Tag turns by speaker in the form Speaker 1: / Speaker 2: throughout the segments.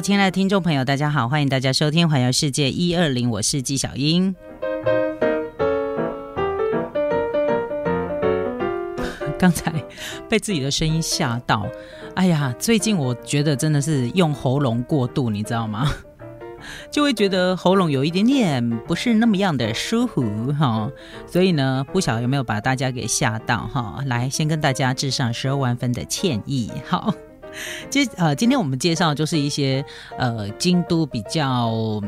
Speaker 1: 亲爱的听众朋友，大家好，欢迎大家收听《环游世界一二零》，我是纪小英。刚才被自己的声音吓到，哎呀，最近我觉得真的是用喉咙过度，你知道吗？就会觉得喉咙有一点点不是那么样的舒服哈，所以呢，不晓得有没有把大家给吓到哈？来，先跟大家致上十二万分的歉意，好。接呃，今天我们介绍就是一些呃京都比较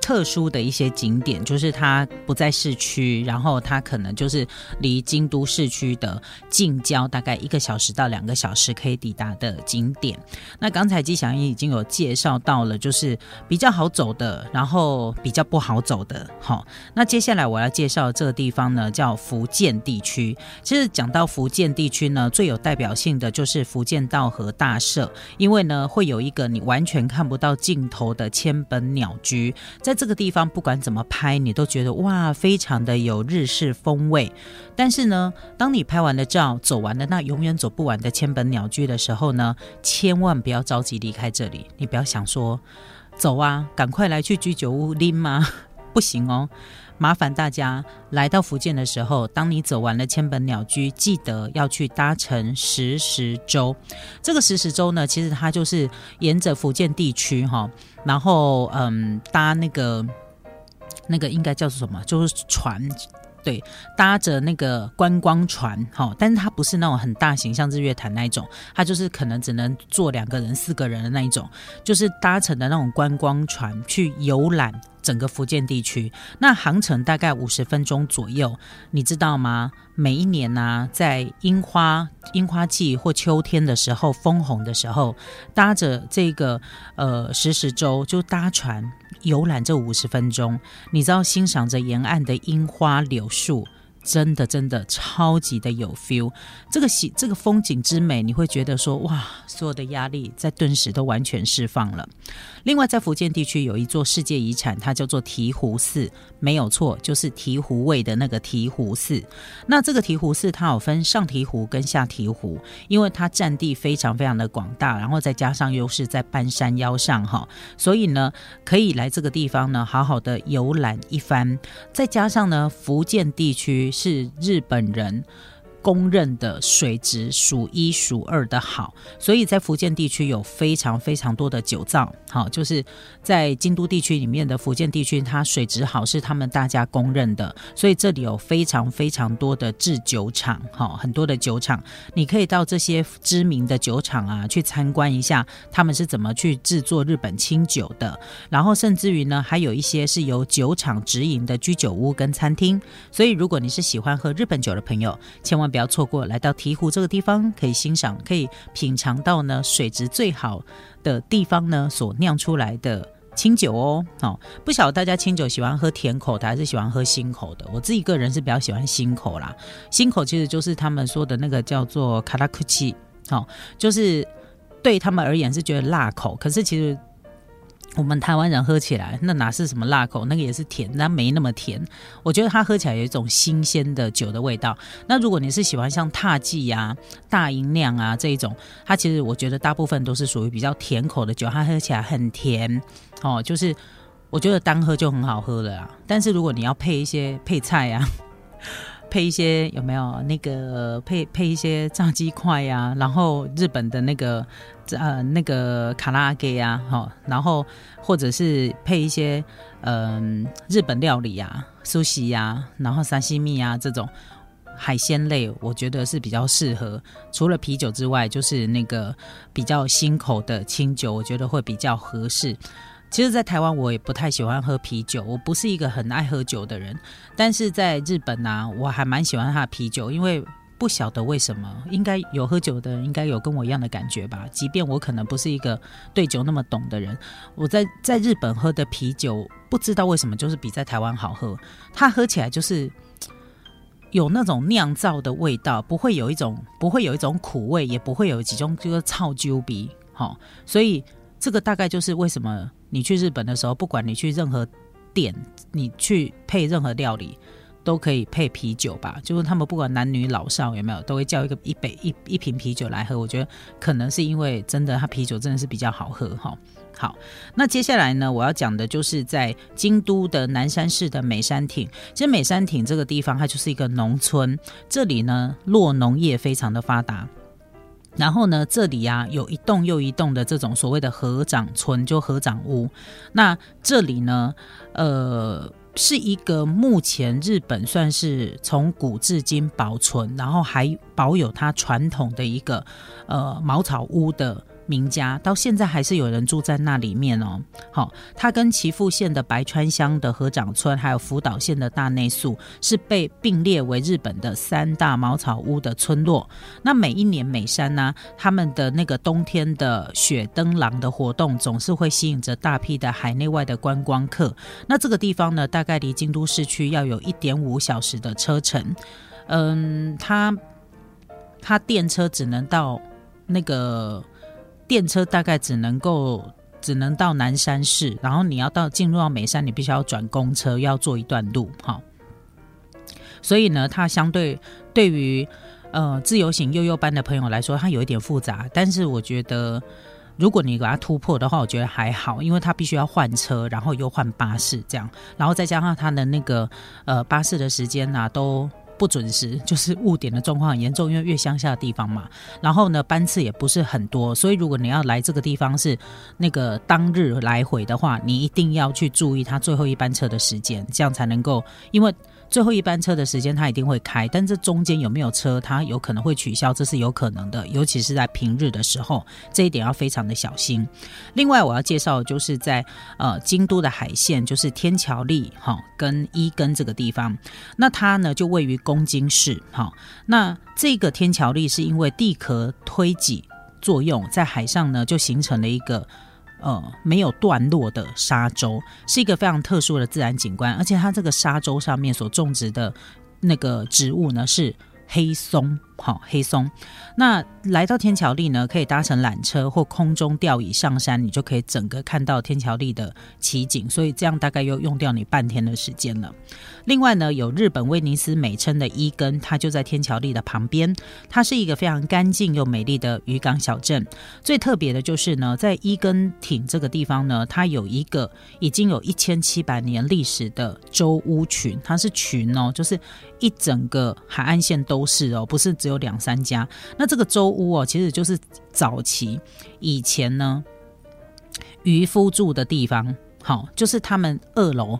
Speaker 1: 特殊的一些景点，就是它不在市区，然后它可能就是离京都市区的近郊，大概一个小时到两个小时可以抵达的景点。那刚才吉祥英已经有介绍到了，就是比较好走的，然后比较不好走的。好，那接下来我要介绍这个地方呢，叫福建地区。其实讲到福建地区呢，最有代表性的就是福建道和大。社，因为呢，会有一个你完全看不到尽头的千本鸟居，在这个地方，不管怎么拍，你都觉得哇，非常的有日式风味。但是呢，当你拍完了照，走完了那永远走不完的千本鸟居的时候呢，千万不要着急离开这里。你不要想说走啊，赶快来去居酒屋拎吗？不行哦。麻烦大家来到福建的时候，当你走完了千本鸟居，记得要去搭乘石石舟。这个石石舟呢，其实它就是沿着福建地区哈，然后嗯搭那个那个应该叫做什么，就是船。对，搭着那个观光船，哈，但是它不是那种很大型，像日月潭那一种，它就是可能只能坐两个人、四个人的那一种，就是搭乘的那种观光船去游览整个福建地区。那航程大概五十分钟左右，你知道吗？每一年呢，在樱花樱花季或秋天的时候，枫红的时候，搭着这个呃石石舟，就搭船。游览这五十分钟，你知道欣赏着沿岸的樱花柳树。真的真的超级的有 feel，这个喜这个风景之美，你会觉得说哇，所有的压力在顿时都完全释放了。另外，在福建地区有一座世界遗产，它叫做醍醐寺，没有错，就是醍醐味的那个醍醐寺。那这个醍醐寺它有分上醍醐跟下醍醐，因为它占地非常非常的广大，然后再加上又是在半山腰上哈，所以呢，可以来这个地方呢，好好的游览一番。再加上呢，福建地区。是日本人。公认的水质数一数二的好，所以在福建地区有非常非常多的酒造。好，就是在京都地区里面的福建地区，它水质好是他们大家公认的，所以这里有非常非常多的制酒厂。好，很多的酒厂，你可以到这些知名的酒厂啊去参观一下，他们是怎么去制作日本清酒的。然后甚至于呢，还有一些是由酒厂直营的居酒屋跟餐厅。所以如果你是喜欢喝日本酒的朋友，千万。不要错过来到醍醐这个地方，可以欣赏、可以品尝到呢水质最好的地方呢所酿出来的清酒哦。好，不晓得大家清酒喜欢喝甜口的还是喜欢喝新口的？我自己个人是比较喜欢新口啦。新口其实就是他们说的那个叫做卡拉库奇，好，就是对他们而言是觉得辣口，可是其实。我们台湾人喝起来，那哪是什么辣口？那个也是甜，但没那么甜。我觉得它喝起来有一种新鲜的酒的味道。那如果你是喜欢像踏记呀、大银酿啊这一种，它其实我觉得大部分都是属于比较甜口的酒，它喝起来很甜哦。就是我觉得单喝就很好喝了啦。但是如果你要配一些配菜呀。配一些有没有那个配配一些炸鸡块呀？然后日本的那个呃那个卡拉给呀，哈，然后或者是配一些嗯日本料理呀，苏西呀，然后沙西米啊这种海鲜类，我觉得是比较适合。除了啤酒之外，就是那个比较新口的清酒，我觉得会比较合适。其实，在台湾我也不太喜欢喝啤酒，我不是一个很爱喝酒的人。但是在日本呢，我还蛮喜欢他的啤酒，因为不晓得为什么，应该有喝酒的人应该有跟我一样的感觉吧。即便我可能不是一个对酒那么懂的人，我在在日本喝的啤酒，不知道为什么就是比在台湾好喝。它喝起来就是 有那种酿造的味道，不会有一种不会有一种苦味，也不会有几种就是臭酒鼻。好，所以这个大概就是为什么。你去日本的时候，不管你去任何店，你去配任何料理，都可以配啤酒吧，就是他们不管男女老少有没有，都会叫一个一杯一一瓶啤酒来喝。我觉得可能是因为真的，他啤酒真的是比较好喝哈。好，那接下来呢，我要讲的就是在京都的南山市的美山町。其实美山町这个地方，它就是一个农村，这里呢，落农业非常的发达。然后呢，这里啊有一栋又一栋的这种所谓的合掌村，就合掌屋。那这里呢，呃，是一个目前日本算是从古至今保存，然后还保有它传统的一个呃茅草屋的。名家到现在还是有人住在那里面哦。好，它跟岐阜县的白川乡的河长村，还有福岛县的大内宿，是被并列为日本的三大茅草屋的村落。那每一年美山呢，他们的那个冬天的雪灯廊的活动，总是会吸引着大批的海内外的观光客。那这个地方呢，大概离京都市区要有一点五小时的车程。嗯，它它电车只能到那个。电车大概只能够只能到南山市，然后你要到进入到美山，你必须要转公车，要坐一段路，哈。所以呢，它相对对于呃自由行悠悠班的朋友来说，它有一点复杂。但是我觉得，如果你把它突破的话，我觉得还好，因为它必须要换车，然后又换巴士这样，然后再加上它的那个呃巴士的时间呐都。不准时就是误点的状况很严重，因为越乡下的地方嘛，然后呢班次也不是很多，所以如果你要来这个地方是那个当日来回的话，你一定要去注意它最后一班车的时间，这样才能够，因为。最后一班车的时间，它一定会开，但这中间有没有车，它有可能会取消，这是有可能的，尤其是在平日的时候，这一点要非常的小心。另外，我要介绍就是在呃京都的海线，就是天桥立哈跟伊根这个地方，那它呢就位于公斤式哈。那这个天桥力是因为地壳推挤作用，在海上呢就形成了一个。呃，没有段落的沙洲是一个非常特殊的自然景观，而且它这个沙洲上面所种植的那个植物呢是黑松。好，黑松。那来到天桥立呢，可以搭乘缆车或空中吊椅上山，你就可以整个看到天桥立的奇景。所以这样大概又用掉你半天的时间了。另外呢，有日本威尼斯美称的伊根，它就在天桥立的旁边。它是一个非常干净又美丽的渔港小镇。最特别的就是呢，在伊根町这个地方呢，它有一个已经有一千七百年历史的舟屋群。它是群哦，就是一整个海岸线都是哦，不是。只有两三家，那这个周屋哦，其实就是早期以前呢渔夫住的地方，好，就是他们二楼。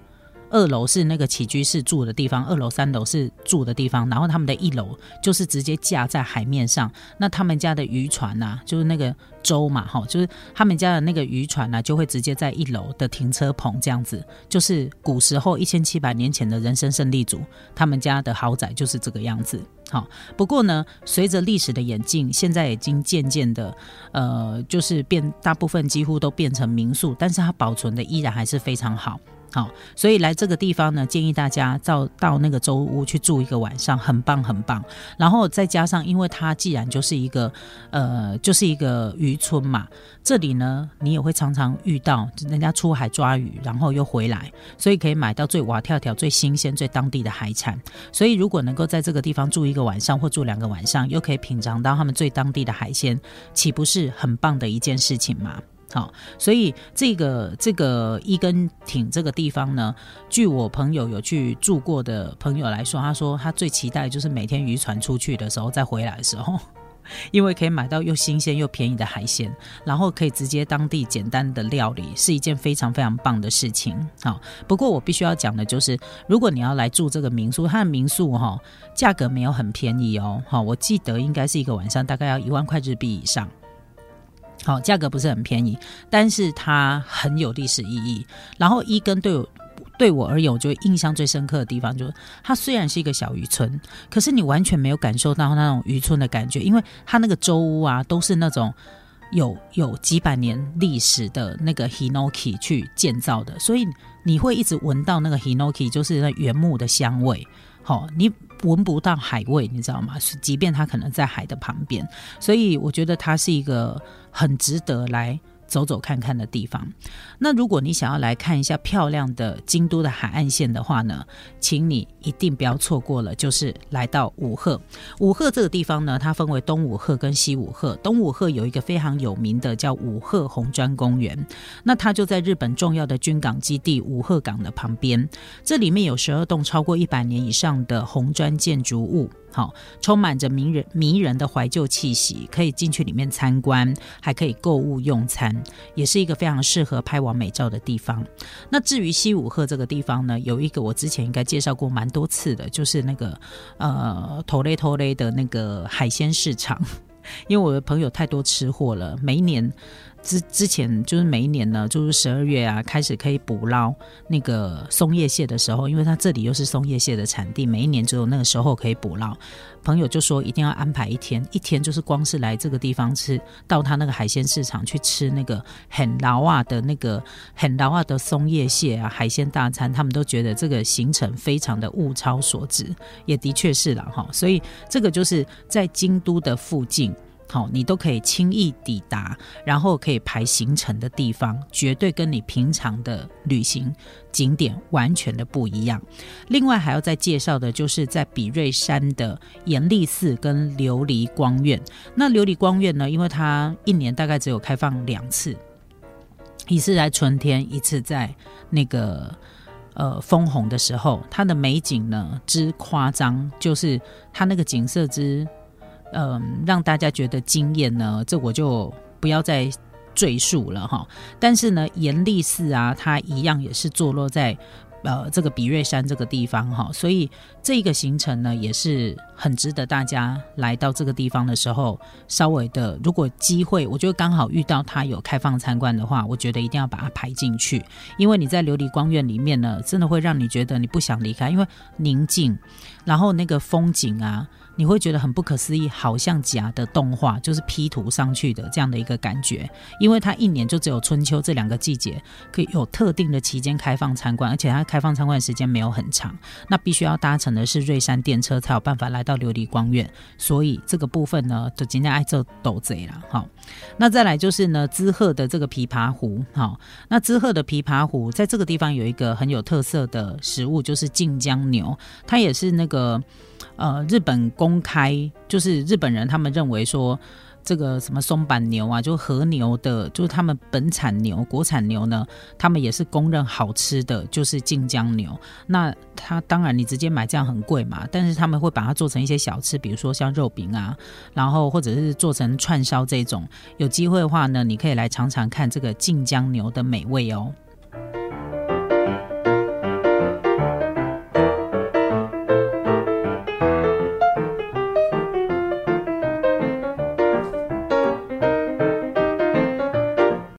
Speaker 1: 二楼是那个起居室住的地方，二楼、三楼是住的地方，然后他们的一楼就是直接架在海面上。那他们家的渔船呐，就是那个舟嘛，哈，就是他们家的那个渔船呢，就会直接在一楼的停车棚这样子。就是古时候一千七百年前的人生胜利组，他们家的豪宅就是这个样子。好，不过呢，随着历史的演进，现在已经渐渐的，呃，就是变，大部分几乎都变成民宿，但是它保存的依然还是非常好。好，所以来这个地方呢，建议大家到到那个周屋去住一个晚上，很棒很棒。然后再加上，因为它既然就是一个呃，就是一个渔村嘛，这里呢，你也会常常遇到人家出海抓鱼，然后又回来，所以可以买到最蛙跳跳、最新鲜、最当地的海产。所以如果能够在这个地方住一个晚上或住两个晚上，又可以品尝到他们最当地的海鲜，岂不是很棒的一件事情吗？好，所以这个这个一根挺这个地方呢，据我朋友有去住过的朋友来说，他说他最期待就是每天渔船出去的时候再回来的时候，因为可以买到又新鲜又便宜的海鲜，然后可以直接当地简单的料理，是一件非常非常棒的事情。好，不过我必须要讲的就是，如果你要来住这个民宿，它的民宿哈价格没有很便宜哦，好，我记得应该是一个晚上大概要一万块日币以上。好，价格不是很便宜，但是它很有历史意义。然后一根对我对我而言，我觉得印象最深刻的地方就是，它虽然是一个小渔村，可是你完全没有感受到那种渔村的感觉，因为它那个舟屋啊，都是那种有有几百年历史的那个 hinoki 去建造的，所以你会一直闻到那个 hinoki 就是那原木的香味。好，你。闻不到海味，你知道吗？即便它可能在海的旁边，所以我觉得它是一个很值得来走走看看的地方。那如果你想要来看一下漂亮的京都的海岸线的话呢，请你一定不要错过了，就是来到五鹤。五鹤这个地方呢，它分为东五鹤跟西五鹤。东五鹤有一个非常有名的叫五鹤红砖公园，那它就在日本重要的军港基地五鹤港的旁边。这里面有十二栋超过一百年以上的红砖建筑物。好，充满着迷人迷人的怀旧气息，可以进去里面参观，还可以购物用餐，也是一个非常适合拍完美照的地方。那至于西武鹤这个地方呢，有一个我之前应该介绍过蛮多次的，就是那个呃头雷头雷的那个海鲜市场，因为我的朋友太多吃货了，每一年。之之前就是每一年呢，就是十二月啊，开始可以捕捞那个松叶蟹的时候，因为它这里又是松叶蟹的产地，每一年只有那个时候可以捕捞。朋友就说一定要安排一天，一天就是光是来这个地方吃，到他那个海鲜市场去吃那个很劳啊的那个很劳啊的松叶蟹啊海鲜大餐，他们都觉得这个行程非常的物超所值，也的确是了哈。所以这个就是在京都的附近。好，你都可以轻易抵达，然后可以排行程的地方，绝对跟你平常的旅行景点完全的不一样。另外还要再介绍的，就是在比瑞山的延历寺跟琉璃光院。那琉璃光院呢，因为它一年大概只有开放两次，一次在春天，一次在那个呃枫红的时候，它的美景呢之夸张，就是它那个景色之。嗯，让大家觉得惊艳呢，这我就不要再赘述了哈。但是呢，严立寺啊，它一样也是坐落在呃这个比瑞山这个地方哈，所以这个行程呢也是很值得大家来到这个地方的时候，稍微的如果机会，我觉得刚好遇到它有开放参观的话，我觉得一定要把它排进去，因为你在琉璃光院里面呢，真的会让你觉得你不想离开，因为宁静，然后那个风景啊。你会觉得很不可思议，好像假的动画，就是 P 图上去的这样的一个感觉。因为它一年就只有春秋这两个季节可以有特定的期间开放参观，而且它开放参观的时间没有很长。那必须要搭乘的是瑞山电车才有办法来到琉璃光院，所以这个部分呢，就今天爱做斗贼了。好，那再来就是呢，滋贺的这个琵琶湖。好，那滋贺的琵琶湖在这个地方有一个很有特色的食物，就是晋江牛，它也是那个。呃，日本公开就是日本人，他们认为说这个什么松板牛啊，就和牛的，就是他们本产牛、国产牛呢，他们也是公认好吃的，就是晋江牛。那它当然你直接买这样很贵嘛，但是他们会把它做成一些小吃，比如说像肉饼啊，然后或者是做成串烧这种。有机会的话呢，你可以来尝尝看这个晋江牛的美味哦。